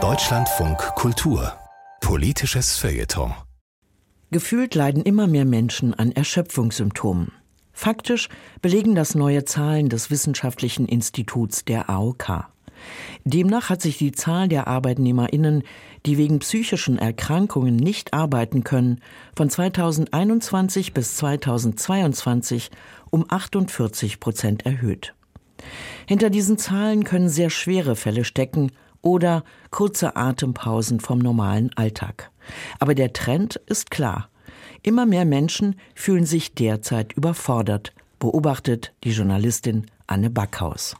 Deutschlandfunk Kultur Politisches Feuilleton Gefühlt leiden immer mehr Menschen an Erschöpfungssymptomen. Faktisch belegen das neue Zahlen des Wissenschaftlichen Instituts der AOK. Demnach hat sich die Zahl der Arbeitnehmerinnen, die wegen psychischen Erkrankungen nicht arbeiten können, von 2021 bis 2022 um 48 Prozent erhöht. Hinter diesen Zahlen können sehr schwere Fälle stecken oder kurze Atempausen vom normalen Alltag. Aber der Trend ist klar. Immer mehr Menschen fühlen sich derzeit überfordert, beobachtet die Journalistin Anne Backhaus.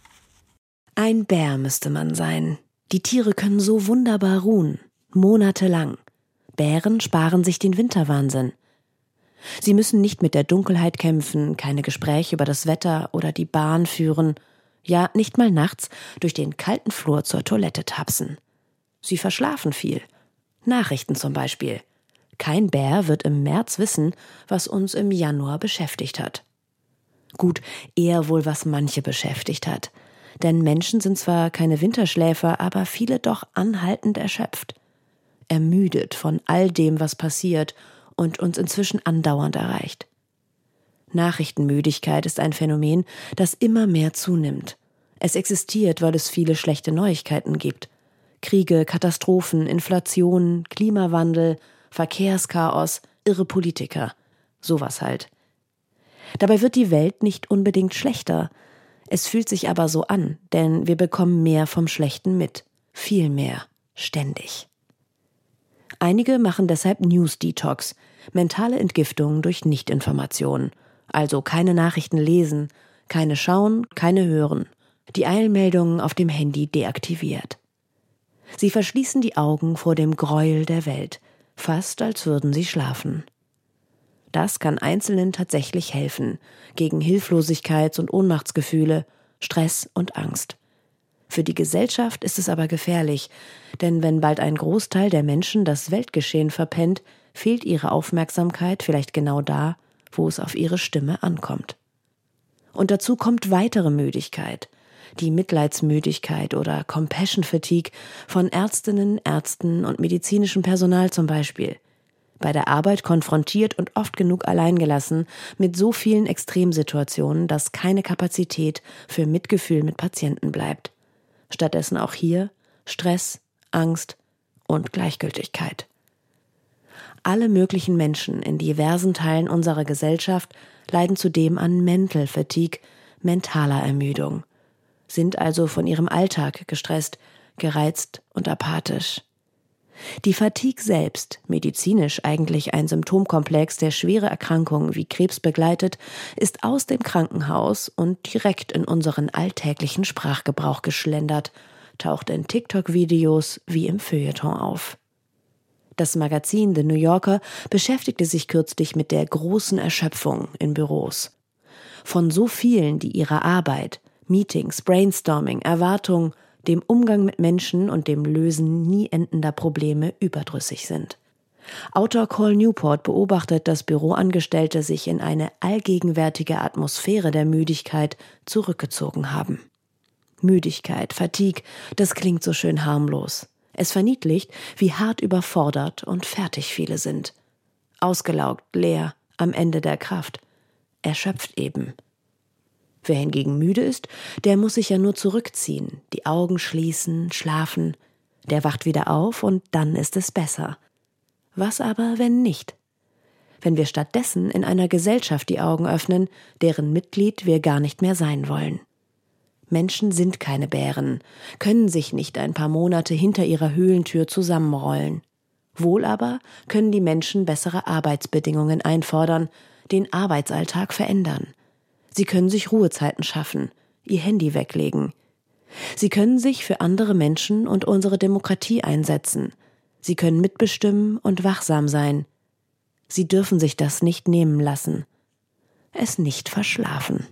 Ein Bär müsste man sein. Die Tiere können so wunderbar ruhen, monatelang. Bären sparen sich den Winterwahnsinn. Sie müssen nicht mit der Dunkelheit kämpfen, keine Gespräche über das Wetter oder die Bahn führen, ja nicht mal nachts durch den kalten Flur zur Toilette tapsen. Sie verschlafen viel. Nachrichten zum Beispiel. Kein Bär wird im März wissen, was uns im Januar beschäftigt hat. Gut, eher wohl, was manche beschäftigt hat. Denn Menschen sind zwar keine Winterschläfer, aber viele doch anhaltend erschöpft. Ermüdet von all dem, was passiert und uns inzwischen andauernd erreicht. Nachrichtenmüdigkeit ist ein Phänomen, das immer mehr zunimmt. Es existiert, weil es viele schlechte Neuigkeiten gibt. Kriege, Katastrophen, Inflation, Klimawandel, Verkehrschaos, irre Politiker. Sowas halt. Dabei wird die Welt nicht unbedingt schlechter, es fühlt sich aber so an, denn wir bekommen mehr vom Schlechten mit. Viel mehr. Ständig. Einige machen deshalb News Detox, mentale Entgiftung durch Nichtinformation. Also keine Nachrichten lesen, keine schauen, keine hören. Die Eilmeldungen auf dem Handy deaktiviert. Sie verschließen die Augen vor dem Gräuel der Welt, fast als würden sie schlafen. Das kann Einzelnen tatsächlich helfen gegen Hilflosigkeits- und Ohnmachtsgefühle, Stress und Angst. Für die Gesellschaft ist es aber gefährlich, denn wenn bald ein Großteil der Menschen das Weltgeschehen verpennt, fehlt ihre Aufmerksamkeit vielleicht genau da, wo es auf ihre Stimme ankommt. Und dazu kommt weitere Müdigkeit, die Mitleidsmüdigkeit oder Compassion Fatigue von Ärztinnen, Ärzten und medizinischem Personal zum Beispiel – bei der Arbeit konfrontiert und oft genug alleingelassen mit so vielen Extremsituationen, dass keine Kapazität für Mitgefühl mit Patienten bleibt. Stattdessen auch hier Stress, Angst und Gleichgültigkeit. Alle möglichen Menschen in diversen Teilen unserer Gesellschaft leiden zudem an Mental Fatigue, mentaler Ermüdung, sind also von ihrem Alltag gestresst, gereizt und apathisch. Die Fatigue selbst, medizinisch eigentlich ein Symptomkomplex, der schwere Erkrankungen wie Krebs begleitet, ist aus dem Krankenhaus und direkt in unseren alltäglichen Sprachgebrauch geschlendert, taucht in TikTok-Videos wie im Feuilleton auf. Das Magazin The New Yorker beschäftigte sich kürzlich mit der großen Erschöpfung in Büros. Von so vielen, die ihrer Arbeit, Meetings, Brainstorming, Erwartungen, dem Umgang mit Menschen und dem Lösen nie endender Probleme überdrüssig sind. Autor Cole Newport beobachtet, dass Büroangestellte sich in eine allgegenwärtige Atmosphäre der Müdigkeit zurückgezogen haben. Müdigkeit, Fatigue, das klingt so schön harmlos. Es verniedlicht, wie hart überfordert und fertig viele sind. Ausgelaugt, leer, am Ende der Kraft. Erschöpft eben. Wer hingegen müde ist, der muss sich ja nur zurückziehen, die Augen schließen, schlafen, der wacht wieder auf und dann ist es besser. Was aber, wenn nicht? Wenn wir stattdessen in einer Gesellschaft die Augen öffnen, deren Mitglied wir gar nicht mehr sein wollen. Menschen sind keine Bären, können sich nicht ein paar Monate hinter ihrer Höhlentür zusammenrollen. Wohl aber können die Menschen bessere Arbeitsbedingungen einfordern, den Arbeitsalltag verändern. Sie können sich Ruhezeiten schaffen, ihr Handy weglegen. Sie können sich für andere Menschen und unsere Demokratie einsetzen. Sie können mitbestimmen und wachsam sein. Sie dürfen sich das nicht nehmen lassen. Es nicht verschlafen.